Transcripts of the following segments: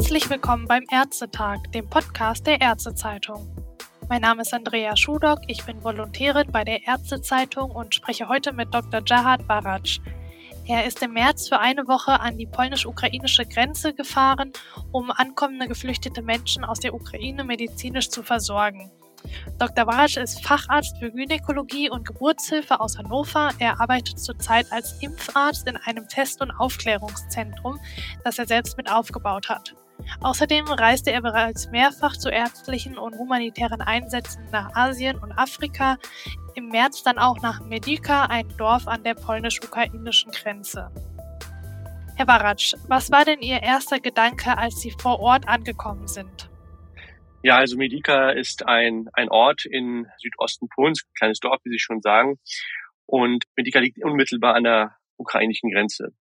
Herzlich willkommen beim Ärztetag, dem Podcast der Ärztezeitung. Mein Name ist Andrea Schudock, ich bin Volontärin bei der Ärztezeitung und spreche heute mit Dr. Jahad Barac. Er ist im März für eine Woche an die polnisch-ukrainische Grenze gefahren, um ankommende geflüchtete Menschen aus der Ukraine medizinisch zu versorgen. Dr. Barac ist Facharzt für Gynäkologie und Geburtshilfe aus Hannover. Er arbeitet zurzeit als Impfarzt in einem Test- und Aufklärungszentrum, das er selbst mit aufgebaut hat. Außerdem reiste er bereits mehrfach zu ärztlichen und humanitären Einsätzen nach Asien und Afrika, im März dann auch nach Medica, ein Dorf an der polnisch-ukrainischen Grenze. Herr Barac, was war denn Ihr erster Gedanke, als Sie vor Ort angekommen sind? Ja, also Medica ist ein, ein Ort in Südosten Polens, ein kleines Dorf, wie Sie schon sagen. Und Medica liegt unmittelbar an der ukrainischen Grenze.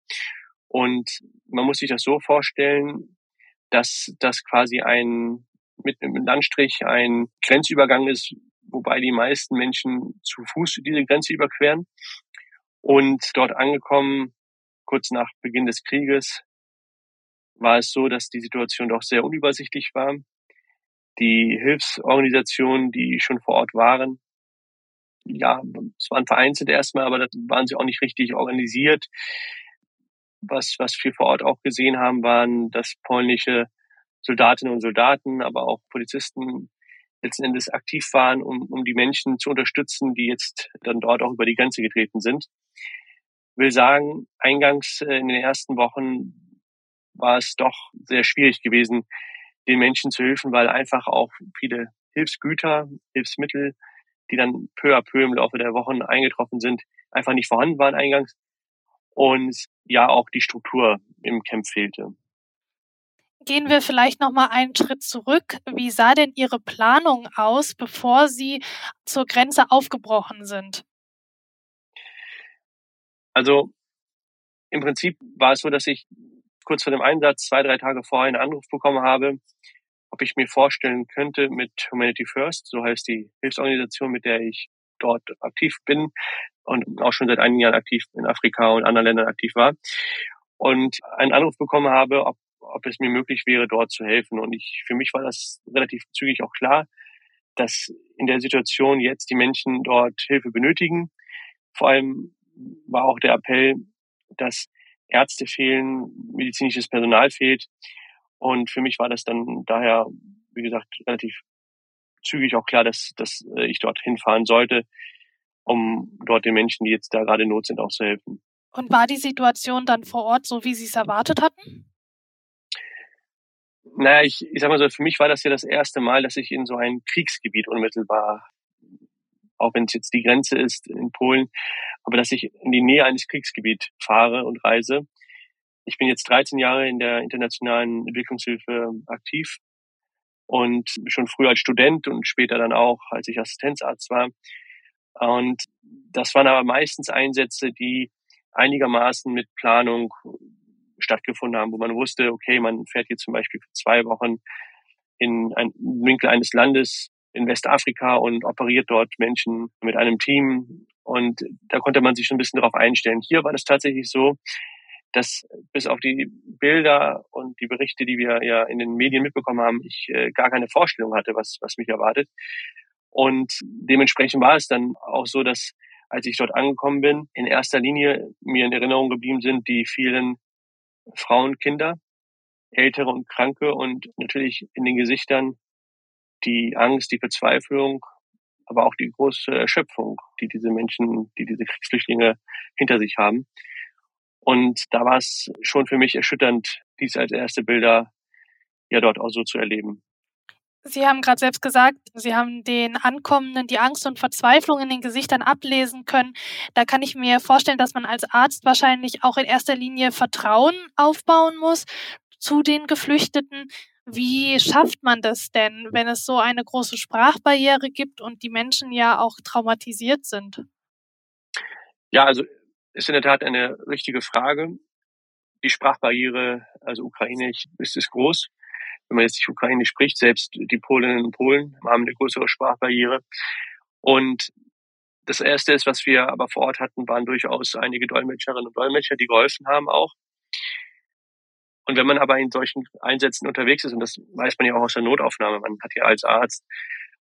Und man muss sich das so vorstellen, dass das quasi ein mit einem Landstrich ein Grenzübergang ist, wobei die meisten Menschen zu Fuß diese Grenze überqueren. Und dort angekommen, kurz nach Beginn des Krieges, war es so, dass die Situation doch sehr unübersichtlich war die Hilfsorganisationen, die schon vor Ort waren, ja, es waren vereinzelt erstmal, aber da waren sie auch nicht richtig organisiert. Was, was wir vor Ort auch gesehen haben, waren, dass polnische Soldatinnen und Soldaten, aber auch Polizisten letzten Endes aktiv waren, um, um die Menschen zu unterstützen, die jetzt dann dort auch über die Grenze getreten sind. Ich will sagen, eingangs äh, in den ersten Wochen war es doch sehr schwierig gewesen, den Menschen zu helfen, weil einfach auch viele Hilfsgüter, Hilfsmittel, die dann peu à peu im Laufe der Wochen eingetroffen sind, einfach nicht vorhanden waren eingangs und ja auch die Struktur im Camp fehlte. Gehen wir vielleicht noch mal einen Schritt zurück. Wie sah denn Ihre Planung aus, bevor Sie zur Grenze aufgebrochen sind? Also im Prinzip war es so, dass ich kurz vor dem Einsatz, zwei, drei Tage vorher, einen Anruf bekommen habe, ob ich mir vorstellen könnte, mit Humanity First, so heißt die Hilfsorganisation, mit der ich dort aktiv bin und auch schon seit einigen Jahren aktiv in Afrika und anderen Ländern aktiv war, und einen Anruf bekommen habe, ob, ob es mir möglich wäre, dort zu helfen. Und ich, für mich war das relativ zügig auch klar, dass in der Situation jetzt die Menschen dort Hilfe benötigen. Vor allem war auch der Appell, dass Ärzte fehlen, medizinisches Personal fehlt. Und für mich war das dann daher, wie gesagt, relativ zügig auch klar, dass, dass äh, ich dort hinfahren sollte, um dort den Menschen, die jetzt da gerade in Not sind, auch zu helfen. Und war die Situation dann vor Ort so, wie Sie es erwartet hatten? Naja, ich, ich sag mal so, für mich war das ja das erste Mal, dass ich in so ein Kriegsgebiet unmittelbar, auch wenn es jetzt die Grenze ist in Polen, aber dass ich in die Nähe eines Kriegsgebiets fahre und reise. Ich bin jetzt 13 Jahre in der internationalen Entwicklungshilfe aktiv und schon früher als Student und später dann auch, als ich Assistenzarzt war. Und das waren aber meistens Einsätze, die einigermaßen mit Planung stattgefunden haben, wo man wusste, okay, man fährt hier zum Beispiel für zwei Wochen in einen Winkel eines Landes in Westafrika und operiert dort Menschen mit einem Team und da konnte man sich schon ein bisschen darauf einstellen. Hier war das tatsächlich so, dass bis auf die Bilder und die Berichte, die wir ja in den Medien mitbekommen haben, ich äh, gar keine Vorstellung hatte, was, was mich erwartet. Und dementsprechend war es dann auch so, dass als ich dort angekommen bin, in erster Linie mir in Erinnerung geblieben sind die vielen Frauen, Kinder, Ältere und Kranke und natürlich in den Gesichtern die Angst, die Verzweiflung aber auch die große Erschöpfung, die diese Menschen, die diese Kriegsflüchtlinge hinter sich haben. Und da war es schon für mich erschütternd, dies als erste Bilder ja dort auch so zu erleben. Sie haben gerade selbst gesagt, Sie haben den Ankommenden die Angst und Verzweiflung in den Gesichtern ablesen können. Da kann ich mir vorstellen, dass man als Arzt wahrscheinlich auch in erster Linie Vertrauen aufbauen muss zu den Geflüchteten. Wie schafft man das denn, wenn es so eine große Sprachbarriere gibt und die Menschen ja auch traumatisiert sind? Ja, also ist in der Tat eine richtige Frage. Die Sprachbarriere, also ukrainisch, ist, ist groß. Wenn man jetzt nicht ukrainisch spricht, selbst die Polinnen und Polen haben eine größere Sprachbarriere. Und das Erste ist, was wir aber vor Ort hatten, waren durchaus einige Dolmetscherinnen und Dolmetscher, die geholfen haben auch. Und wenn man aber in solchen Einsätzen unterwegs ist, und das weiß man ja auch aus der Notaufnahme, man hat ja als Arzt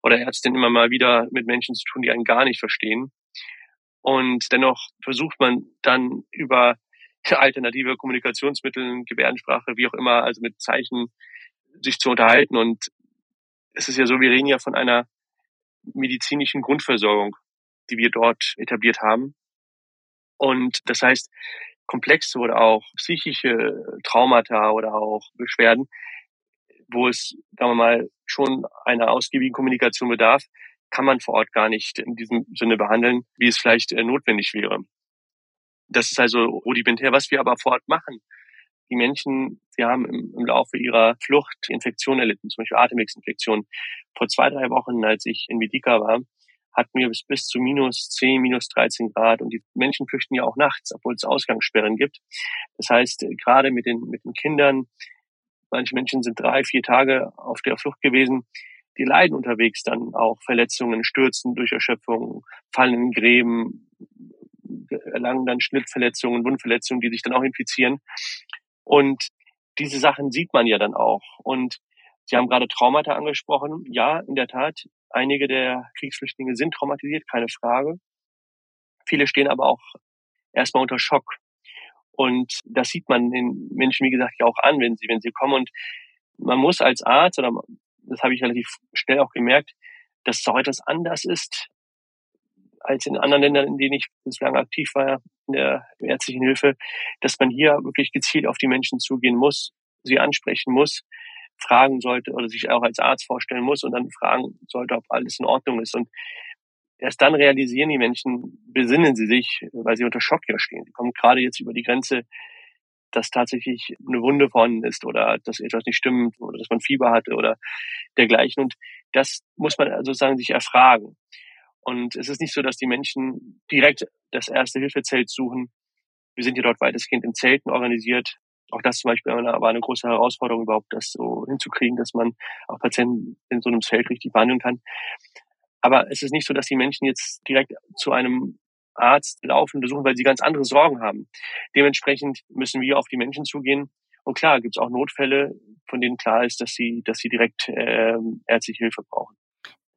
oder Ärztin immer mal wieder mit Menschen zu tun, die einen gar nicht verstehen. Und dennoch versucht man dann über alternative Kommunikationsmittel, Gebärdensprache, wie auch immer, also mit Zeichen sich zu unterhalten. Und es ist ja so, wir reden ja von einer medizinischen Grundversorgung, die wir dort etabliert haben. Und das heißt, komplexe oder auch psychische Traumata oder auch Beschwerden, wo es, sagen wir mal, schon einer ausgiebigen Kommunikation bedarf, kann man vor Ort gar nicht in diesem Sinne behandeln, wie es vielleicht äh, notwendig wäre. Das ist also rudimentär. Was wir aber vor Ort machen, die Menschen, sie haben im, im Laufe ihrer Flucht Infektionen erlitten, zum Beispiel Atemwegsinfektionen. Vor zwei, drei Wochen, als ich in Vidika war, hatten wir bis, bis zu minus 10, minus 13 Grad und die Menschen flüchten ja auch nachts, obwohl es Ausgangssperren gibt. Das heißt, äh, gerade mit den, mit den Kindern, manche Menschen sind drei, vier Tage auf der Flucht gewesen, die leiden unterwegs dann auch Verletzungen, Stürzen durch Erschöpfung, fallen in Gräben, erlangen dann Schnittverletzungen, Wundverletzungen, die sich dann auch infizieren. Und diese Sachen sieht man ja dann auch. Und Sie haben gerade Traumata angesprochen. Ja, in der Tat, einige der Kriegsflüchtlinge sind traumatisiert, keine Frage. Viele stehen aber auch erstmal unter Schock. Und das sieht man den Menschen, wie gesagt, ja auch an, wenn sie, wenn sie kommen. Und man muss als Arzt, oder das habe ich relativ schnell auch gemerkt, dass es auch etwas anders ist als in anderen Ländern, in denen ich bislang aktiv war, in der ärztlichen Hilfe, dass man hier wirklich gezielt auf die Menschen zugehen muss, sie ansprechen muss, fragen sollte oder sich auch als Arzt vorstellen muss und dann fragen sollte, ob alles in Ordnung ist. Und erst dann realisieren die Menschen, besinnen sie sich, weil sie unter Schock ja stehen. Sie kommen gerade jetzt über die Grenze, dass tatsächlich eine Wunde vorhanden ist oder dass etwas nicht stimmt oder dass man Fieber hatte oder dergleichen. Und das muss man sozusagen sich erfragen. Und es ist nicht so, dass die Menschen direkt das erste Hilfezelt suchen. Wir sind hier dort weitestgehend in Zelten organisiert. Auch das zum Beispiel war eine große Herausforderung, überhaupt das so hinzukriegen, dass man auch Patienten in so einem Zelt richtig behandeln kann. Aber es ist nicht so, dass die Menschen jetzt direkt zu einem Arzt laufen, besuchen, weil sie ganz andere Sorgen haben. Dementsprechend müssen wir auf die Menschen zugehen. Und klar, gibt es auch Notfälle, von denen klar ist, dass sie, dass sie direkt äh, ärztliche Hilfe brauchen.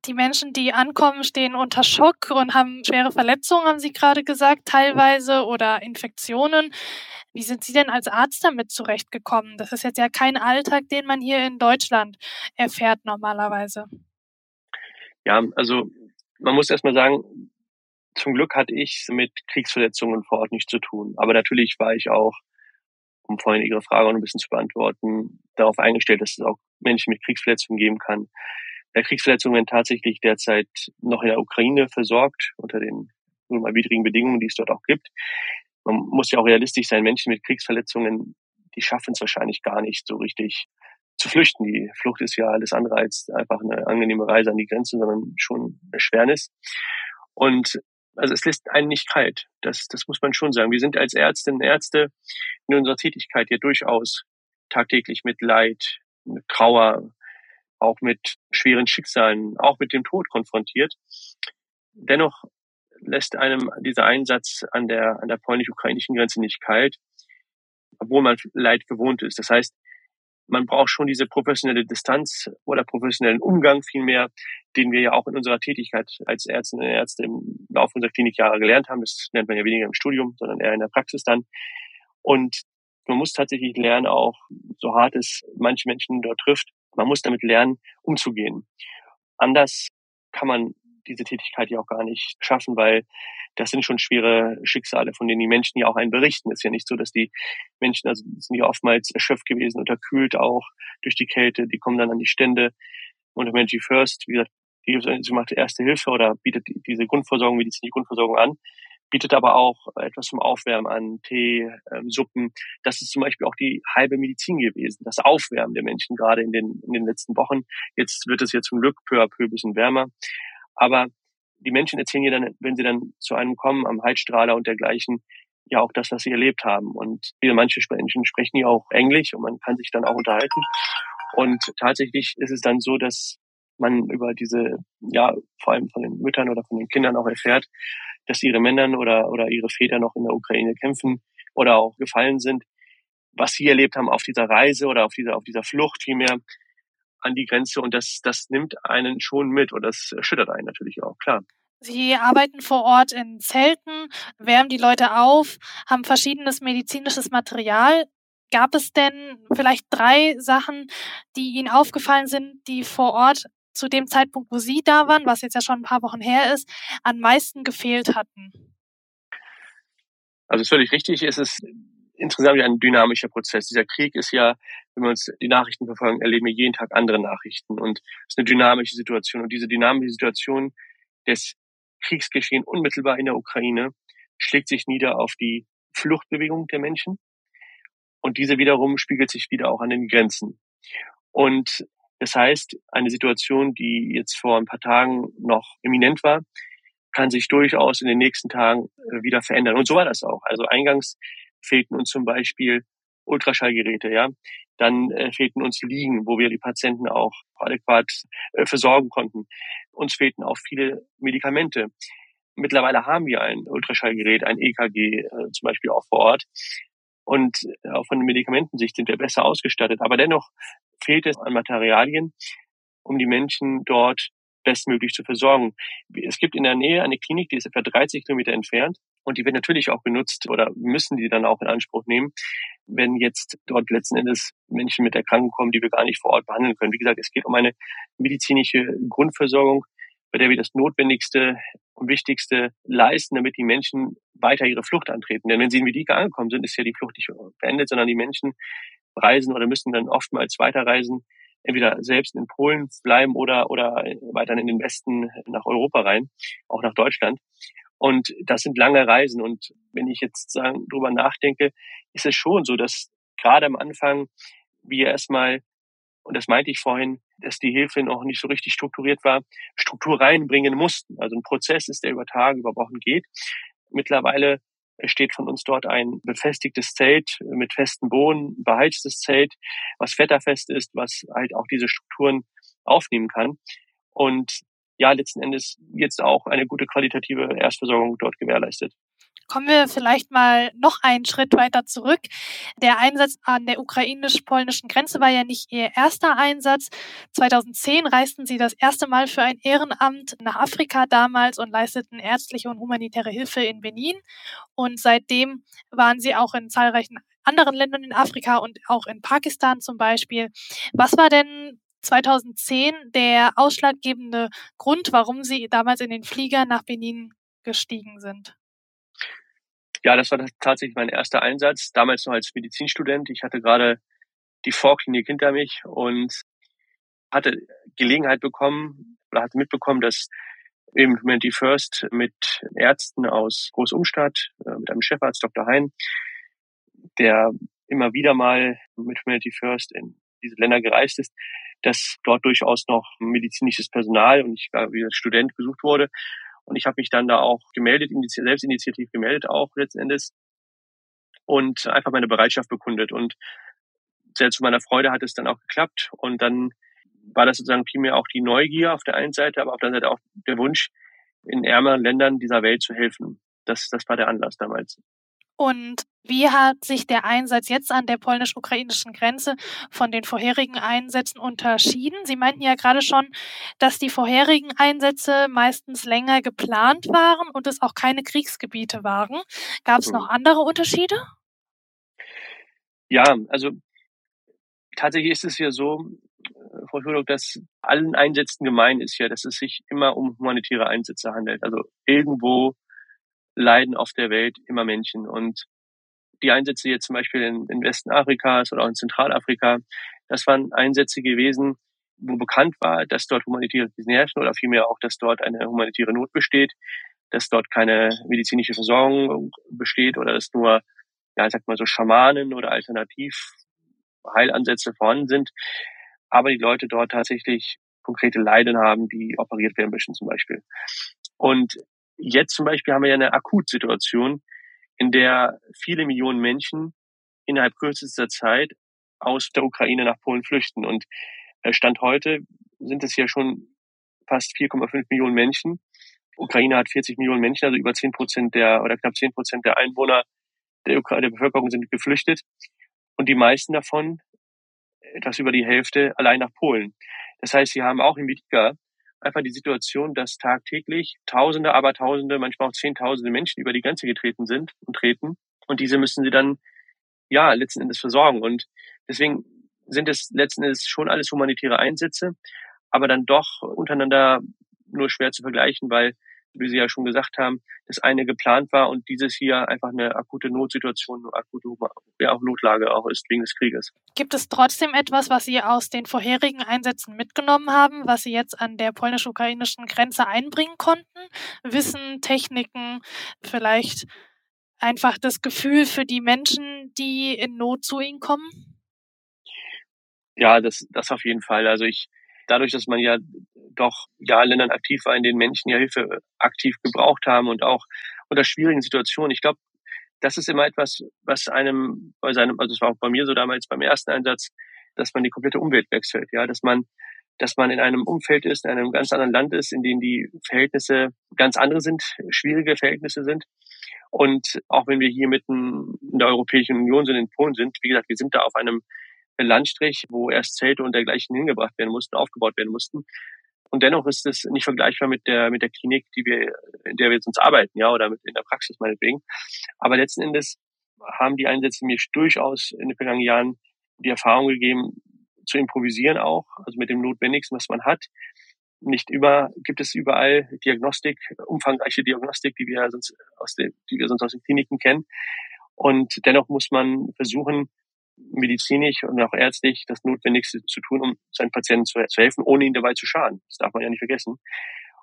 Die Menschen, die ankommen, stehen unter Schock und haben schwere Verletzungen, haben Sie gerade gesagt, teilweise oder Infektionen. Wie sind Sie denn als Arzt damit zurechtgekommen? Das ist jetzt ja kein Alltag, den man hier in Deutschland erfährt normalerweise. Ja, also man muss erstmal sagen, zum Glück hatte ich mit Kriegsverletzungen vor Ort nichts zu tun. Aber natürlich war ich auch, um vorhin Ihre Frage noch ein bisschen zu beantworten, darauf eingestellt, dass es auch Menschen mit Kriegsverletzungen geben kann. Der Kriegsverletzungen werden tatsächlich derzeit noch in der Ukraine versorgt, unter den nun mal widrigen Bedingungen, die es dort auch gibt. Man muss ja auch realistisch sein, Menschen mit Kriegsverletzungen, die schaffen es wahrscheinlich gar nicht so richtig zu flüchten. Die Flucht ist ja alles andere als einfach eine angenehme Reise an die Grenze, sondern schon eine Schwernis. Und also es lässt einen nicht kalt. Das, das muss man schon sagen. Wir sind als Ärztinnen und Ärzte in unserer Tätigkeit ja durchaus tagtäglich mit Leid, mit Trauer, auch mit schweren Schicksalen, auch mit dem Tod konfrontiert. Dennoch lässt einem dieser Einsatz an der, an der polnisch-ukrainischen Grenze nicht kalt, obwohl man Leid gewohnt ist. Das heißt, man braucht schon diese professionelle Distanz oder professionellen Umgang vielmehr, den wir ja auch in unserer Tätigkeit als Ärztinnen und Ärzte im Laufe unserer Klinikjahre gelernt haben. Das lernt man ja weniger im Studium, sondern eher in der Praxis dann. Und man muss tatsächlich lernen, auch so hart es manche Menschen dort trifft, man muss damit lernen, umzugehen. Anders kann man diese Tätigkeit ja auch gar nicht schaffen, weil das sind schon schwere Schicksale, von denen die Menschen ja auch einen berichten. Es ist ja nicht so, dass die Menschen, also sind ja oftmals erschöpft gewesen, unterkühlt auch durch die Kälte, die kommen dann an die Stände und Humanity First, wie gesagt, die, macht erste Hilfe oder bietet diese Grundversorgung, medizinische Grundversorgung an bietet aber auch etwas zum Aufwärmen an, Tee, ähm, Suppen. Das ist zum Beispiel auch die halbe Medizin gewesen, das Aufwärmen der Menschen gerade in den, in den letzten Wochen. Jetzt wird es ja zum Glück peu à peu bisschen wärmer. Aber die Menschen erzählen ja dann, wenn sie dann zu einem kommen, am Heizstrahler und dergleichen, ja auch das, was sie erlebt haben. Und viele manche Menschen sprechen ja auch Englisch und man kann sich dann auch unterhalten. Und tatsächlich ist es dann so, dass man über diese, ja, vor allem von den Müttern oder von den Kindern auch erfährt, dass ihre Männer oder, oder ihre Väter noch in der Ukraine kämpfen oder auch gefallen sind. was sie erlebt haben auf dieser Reise oder auf dieser, auf dieser Flucht vielmehr an die Grenze. Und das, das nimmt einen schon mit und das erschüttert einen natürlich auch, klar. Sie arbeiten vor Ort in Zelten, wärmen die Leute auf, haben verschiedenes medizinisches Material. Gab es denn vielleicht drei Sachen, die Ihnen aufgefallen sind, die vor Ort zu dem Zeitpunkt, wo Sie da waren, was jetzt ja schon ein paar Wochen her ist, am meisten gefehlt hatten? Also völlig richtig. Es ist insgesamt ein dynamischer Prozess. Dieser Krieg ist ja, wenn wir uns die Nachrichten verfolgen, erleben wir jeden Tag andere Nachrichten und es ist eine dynamische Situation. Und diese dynamische Situation des Kriegsgeschehen unmittelbar in der Ukraine schlägt sich nieder auf die Fluchtbewegung der Menschen und diese wiederum spiegelt sich wieder auch an den Grenzen. Und das heißt, eine Situation, die jetzt vor ein paar Tagen noch eminent war, kann sich durchaus in den nächsten Tagen äh, wieder verändern. Und so war das auch. Also eingangs fehlten uns zum Beispiel Ultraschallgeräte, ja. Dann äh, fehlten uns Liegen, wo wir die Patienten auch adäquat äh, versorgen konnten. Uns fehlten auch viele Medikamente. Mittlerweile haben wir ein Ultraschallgerät, ein EKG äh, zum Beispiel auch vor Ort. Und äh, auch von den Medikamentensicht sind wir besser ausgestattet. Aber dennoch fehlt es an Materialien, um die Menschen dort bestmöglich zu versorgen. Es gibt in der Nähe eine Klinik, die ist etwa 30 Kilometer entfernt und die wird natürlich auch genutzt oder müssen die dann auch in Anspruch nehmen, wenn jetzt dort letzten Endes Menschen mit Erkrankungen kommen, die wir gar nicht vor Ort behandeln können. Wie gesagt, es geht um eine medizinische Grundversorgung, bei der wir das Notwendigste und Wichtigste leisten, damit die Menschen weiter ihre Flucht antreten. Denn wenn sie in Medika angekommen sind, ist ja die Flucht nicht beendet, sondern die Menschen reisen oder müssen dann oftmals weiterreisen, entweder selbst in Polen bleiben oder, oder weiter in den Westen nach Europa rein, auch nach Deutschland. Und das sind lange Reisen. Und wenn ich jetzt sagen, drüber nachdenke, ist es schon so, dass gerade am Anfang wir erstmal, und das meinte ich vorhin, dass die Hilfe noch nicht so richtig strukturiert war, Struktur reinbringen mussten. Also ein Prozess ist, der über Tage, über Wochen geht. Mittlerweile steht von uns dort ein befestigtes Zelt mit festen Boden, beheiztes Zelt, was wetterfest ist, was halt auch diese Strukturen aufnehmen kann. Und ja, letzten Endes jetzt auch eine gute qualitative Erstversorgung dort gewährleistet. Kommen wir vielleicht mal noch einen Schritt weiter zurück. Der Einsatz an der ukrainisch-polnischen Grenze war ja nicht Ihr erster Einsatz. 2010 reisten Sie das erste Mal für ein Ehrenamt nach Afrika damals und leisteten ärztliche und humanitäre Hilfe in Benin. Und seitdem waren Sie auch in zahlreichen anderen Ländern in Afrika und auch in Pakistan zum Beispiel. Was war denn 2010 der ausschlaggebende Grund, warum Sie damals in den Flieger nach Benin gestiegen sind? Ja, das war tatsächlich mein erster Einsatz, damals noch als Medizinstudent. Ich hatte gerade die Vorklinik hinter mich und hatte Gelegenheit bekommen oder hatte mitbekommen, dass eben Humanity First mit Ärzten aus Großumstadt, äh, mit einem Chefarzt Dr. Hein, der immer wieder mal mit Humanity First in diese Länder gereist ist, dass dort durchaus noch medizinisches Personal und ich war wie Student gesucht wurde und ich habe mich dann da auch gemeldet, selbstinitiativ gemeldet auch letzten Endes und einfach meine Bereitschaft bekundet. Und sehr zu meiner Freude hat es dann auch geklappt. Und dann war das sozusagen primär auch die Neugier auf der einen Seite, aber auf der anderen Seite auch der Wunsch, in ärmeren Ländern dieser Welt zu helfen. Das, das war der Anlass damals. Und wie hat sich der Einsatz jetzt an der polnisch-ukrainischen Grenze von den vorherigen Einsätzen unterschieden? Sie meinten ja gerade schon, dass die vorherigen Einsätze meistens länger geplant waren und es auch keine Kriegsgebiete waren. Gab es noch mhm. andere Unterschiede? Ja, also tatsächlich ist es ja so, äh, Frau Schulhoff, dass allen Einsätzen gemein ist ja, dass es sich immer um humanitäre Einsätze handelt. Also irgendwo leiden auf der Welt immer Menschen. Und die Einsätze jetzt zum Beispiel in, in Westen Afrikas oder auch in Zentralafrika, das waren Einsätze gewesen, wo bekannt war, dass dort humanitäre Krisen herrschen oder vielmehr auch, dass dort eine humanitäre Not besteht, dass dort keine medizinische Versorgung besteht oder dass nur, ja, ich sag mal so Schamanen oder Alternativheilansätze vorhanden sind. Aber die Leute dort tatsächlich konkrete Leiden haben, die operiert werden müssen zum Beispiel. Und Jetzt zum Beispiel haben wir ja eine Akutsituation, in der viele Millionen Menschen innerhalb kürzester Zeit aus der Ukraine nach Polen flüchten. Und äh, Stand heute sind es ja schon fast 4,5 Millionen Menschen. Ukraine hat 40 Millionen Menschen, also über 10 Prozent der oder knapp 10 Prozent der Einwohner der, Ukraine, der Bevölkerung sind geflüchtet. und die meisten davon, etwas über die Hälfte, allein nach Polen. Das heißt, sie haben auch in Witka einfach die Situation, dass tagtäglich Tausende, aber Tausende, manchmal auch Zehntausende Menschen über die Grenze getreten sind und treten. Und diese müssen sie dann, ja, letzten Endes versorgen. Und deswegen sind es letzten Endes schon alles humanitäre Einsätze, aber dann doch untereinander nur schwer zu vergleichen, weil wie Sie ja schon gesagt haben, das eine geplant war und dieses hier einfach eine akute Notsituation, eine akute ja, auch Notlage auch ist wegen des Krieges. Gibt es trotzdem etwas, was Sie aus den vorherigen Einsätzen mitgenommen haben, was Sie jetzt an der polnisch-ukrainischen Grenze einbringen konnten? Wissen, Techniken, vielleicht einfach das Gefühl für die Menschen, die in Not zu Ihnen kommen? Ja, das, das auf jeden Fall. Also ich, dadurch, dass man ja doch ja Ländern aktiv war, in denen Menschen ja Hilfe aktiv gebraucht haben und auch unter schwierigen Situationen. Ich glaube, das ist immer etwas, was einem bei seinem, also es war auch bei mir so damals beim ersten Einsatz, dass man die komplette Umwelt wechselt, ja, dass man, dass man in einem Umfeld ist, in einem ganz anderen Land ist, in dem die Verhältnisse ganz andere sind, schwierige Verhältnisse sind. Und auch wenn wir hier mitten in der Europäischen Union sind, in Polen sind, wie gesagt, wir sind da auf einem Landstrich, wo erst Zelte und dergleichen hingebracht werden mussten, aufgebaut werden mussten. Und dennoch ist es nicht vergleichbar mit der, mit der Klinik, die wir, in der wir jetzt uns arbeiten, ja, oder mit in der Praxis meinetwegen. Aber letzten Endes haben die Einsätze mir durchaus in den vergangenen Jahren die Erfahrung gegeben, zu improvisieren auch, also mit dem Notwendigsten, was man hat. Nicht über, gibt es überall Diagnostik, umfangreiche Diagnostik, die wir sonst aus den, die wir sonst aus den Kliniken kennen. Und dennoch muss man versuchen, medizinisch und auch ärztlich das Notwendigste zu tun, um seinen Patienten zu, zu helfen, ohne ihn dabei zu schaden. Das darf man ja nicht vergessen.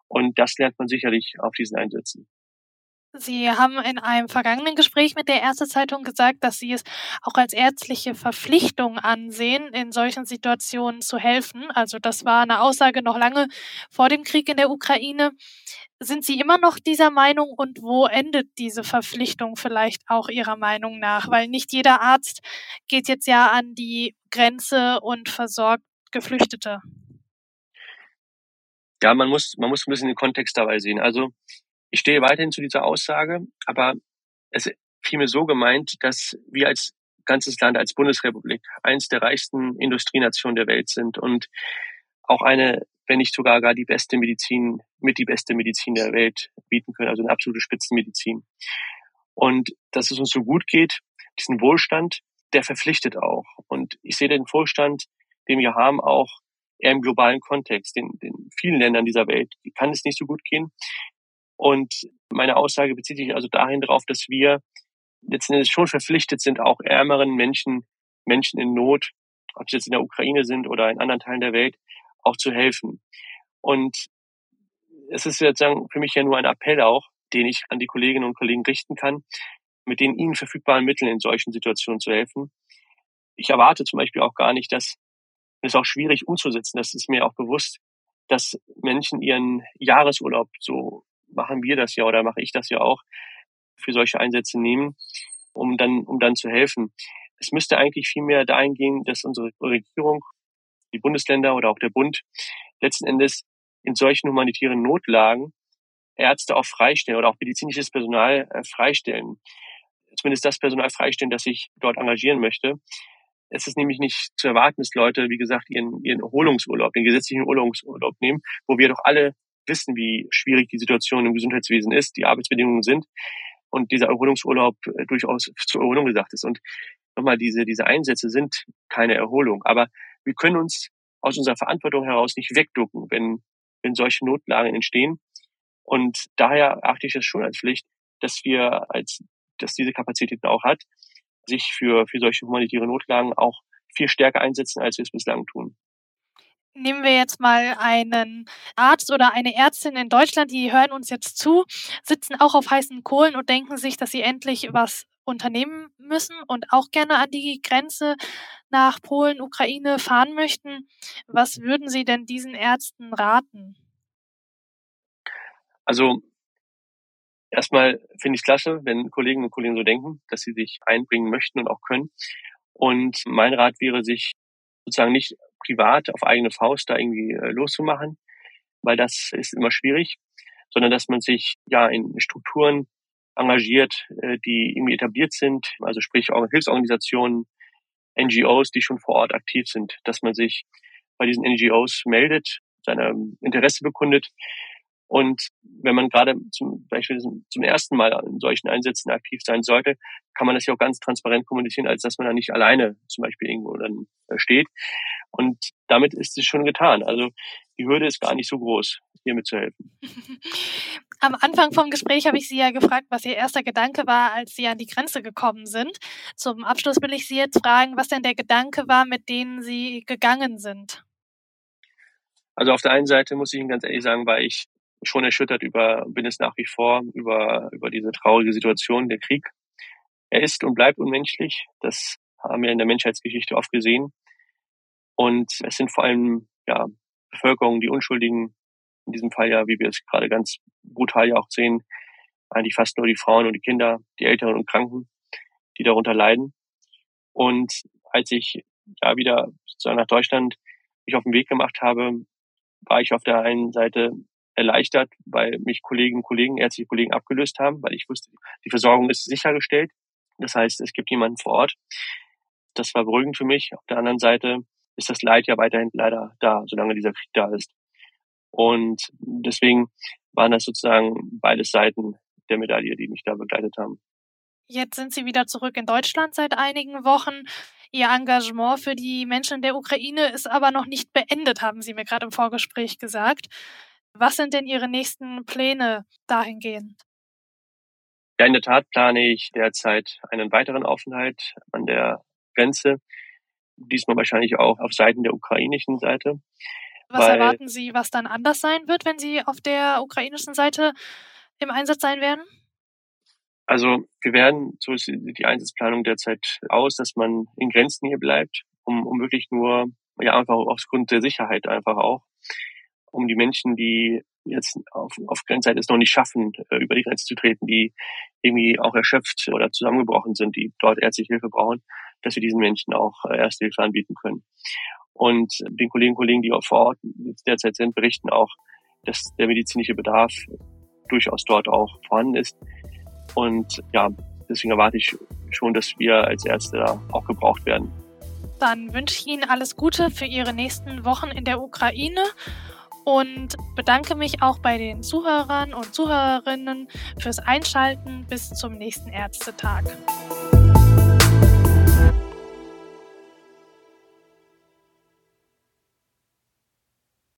Und das lernt man sicherlich auf diesen Einsätzen. Sie haben in einem vergangenen Gespräch mit der Ärztezeitung gesagt, dass Sie es auch als ärztliche Verpflichtung ansehen, in solchen Situationen zu helfen. Also das war eine Aussage noch lange vor dem Krieg in der Ukraine. Sind Sie immer noch dieser Meinung und wo endet diese Verpflichtung vielleicht auch Ihrer Meinung nach? Weil nicht jeder Arzt geht jetzt ja an die Grenze und versorgt Geflüchtete. Ja, man muss, man muss ein bisschen den Kontext dabei sehen. Also ich stehe weiterhin zu dieser Aussage, aber es ist vielmehr so gemeint, dass wir als ganzes Land, als Bundesrepublik, eins der reichsten Industrienationen der Welt sind und auch eine, wenn nicht sogar gar die beste Medizin, mit die beste Medizin der Welt bieten können, also eine absolute Spitzenmedizin. Und dass es uns so gut geht, diesen Wohlstand, der verpflichtet auch. Und ich sehe den Wohlstand, den wir haben, auch eher im globalen Kontext. In, in vielen Ländern dieser Welt kann es nicht so gut gehen. Und meine Aussage bezieht sich also dahin darauf, dass wir letzten Endes schon verpflichtet sind, auch ärmeren Menschen, Menschen in Not, ob sie jetzt in der Ukraine sind oder in anderen Teilen der Welt, auch zu helfen. Und es ist sozusagen für mich ja nur ein Appell auch, den ich an die Kolleginnen und Kollegen richten kann, mit den ihnen verfügbaren Mitteln in solchen Situationen zu helfen. Ich erwarte zum Beispiel auch gar nicht, dass es auch schwierig umzusetzen. Das ist mir auch bewusst, dass Menschen ihren Jahresurlaub so machen wir das ja oder mache ich das ja auch, für solche Einsätze nehmen, um dann, um dann zu helfen. Es müsste eigentlich viel mehr dahin gehen, dass unsere Regierung, die Bundesländer oder auch der Bund letzten Endes in solchen humanitären Notlagen Ärzte auch freistellen oder auch medizinisches Personal äh, freistellen. Zumindest das Personal freistellen, das sich dort engagieren möchte. Es ist nämlich nicht zu erwarten, dass Leute, wie gesagt, ihren, ihren Erholungsurlaub, den gesetzlichen Erholungsurlaub nehmen, wo wir doch alle wissen, wie schwierig die Situation im Gesundheitswesen ist, die Arbeitsbedingungen sind und dieser Erholungsurlaub äh, durchaus zur Erholung gesagt ist. Und nochmal, diese, diese Einsätze sind keine Erholung. Aber wir können uns aus unserer Verantwortung heraus nicht wegducken, wenn, wenn solche Notlagen entstehen. Und daher achte ich es schon als Pflicht, dass wir als, dass diese Kapazitäten auch hat, sich für, für solche humanitäre Notlagen auch viel stärker einsetzen, als wir es bislang tun. Nehmen wir jetzt mal einen Arzt oder eine Ärztin in Deutschland, die hören uns jetzt zu, sitzen auch auf heißen Kohlen und denken sich, dass sie endlich was unternehmen müssen und auch gerne an die Grenze nach Polen, Ukraine fahren möchten. Was würden Sie denn diesen Ärzten raten? Also erstmal finde ich es klasse, wenn Kolleginnen und Kollegen so denken, dass sie sich einbringen möchten und auch können. Und mein Rat wäre, sich sozusagen nicht privat auf eigene Faust da irgendwie äh, loszumachen, weil das ist immer schwierig, sondern dass man sich ja in Strukturen engagiert, äh, die irgendwie etabliert sind, also sprich Hilfsorganisationen, NGOs, die schon vor Ort aktiv sind, dass man sich bei diesen NGOs meldet, seine Interesse bekundet. Und wenn man gerade zum Beispiel zum ersten Mal in solchen Einsätzen aktiv sein sollte, kann man das ja auch ganz transparent kommunizieren, als dass man da nicht alleine zum Beispiel irgendwo dann äh, steht. Und damit ist es schon getan. Also die Hürde ist gar nicht so groß, hier mitzuhelfen. Am Anfang vom Gespräch habe ich Sie ja gefragt, was Ihr erster Gedanke war, als Sie an die Grenze gekommen sind. Zum Abschluss will ich Sie jetzt fragen, was denn der Gedanke war, mit dem Sie gegangen sind. Also auf der einen Seite muss ich Ihnen ganz ehrlich sagen, war ich schon erschüttert über, bin es nach wie vor, über, über diese traurige Situation, der Krieg. Er ist und bleibt unmenschlich. Das haben wir in der Menschheitsgeschichte oft gesehen. Und es sind vor allem, ja, Bevölkerung, die Unschuldigen, in diesem Fall ja, wie wir es gerade ganz brutal ja auch sehen, eigentlich fast nur die Frauen und die Kinder, die Älteren und Kranken, die darunter leiden. Und als ich ja wieder sozusagen nach Deutschland mich auf den Weg gemacht habe, war ich auf der einen Seite erleichtert, weil mich Kollegen, Kollegen, ärztliche Kollegen abgelöst haben, weil ich wusste, die Versorgung ist sichergestellt. Das heißt, es gibt jemanden vor Ort. Das war beruhigend für mich. Auf der anderen Seite ist das Leid ja weiterhin leider da, solange dieser Krieg da ist. Und deswegen waren das sozusagen beide Seiten der Medaille, die mich da begleitet haben. Jetzt sind Sie wieder zurück in Deutschland seit einigen Wochen. Ihr Engagement für die Menschen in der Ukraine ist aber noch nicht beendet, haben Sie mir gerade im Vorgespräch gesagt. Was sind denn Ihre nächsten Pläne dahingehend? Ja, in der Tat plane ich derzeit einen weiteren Aufenthalt an der Grenze. Diesmal wahrscheinlich auch auf Seiten der ukrainischen Seite. Was erwarten Sie, was dann anders sein wird, wenn Sie auf der ukrainischen Seite im Einsatz sein werden? Also wir werden, so ist die Einsatzplanung derzeit aus, dass man in Grenzen hier bleibt, um, um wirklich nur, ja einfach aufgrund der Sicherheit einfach auch, um die Menschen, die jetzt auf, auf Grenzseite es noch nicht schaffen, äh, über die Grenze zu treten, die irgendwie auch erschöpft oder zusammengebrochen sind, die dort ärztliche Hilfe brauchen, dass wir diesen Menschen auch äh, Erste Hilfe anbieten können. Und den Kolleginnen und Kollegen, die auch vor Ort derzeit sind, berichten auch, dass der medizinische Bedarf durchaus dort auch vorhanden ist. Und ja, deswegen erwarte ich schon, dass wir als Ärzte da auch gebraucht werden. Dann wünsche ich Ihnen alles Gute für Ihre nächsten Wochen in der Ukraine und bedanke mich auch bei den Zuhörern und Zuhörerinnen fürs Einschalten. Bis zum nächsten Ärztetag.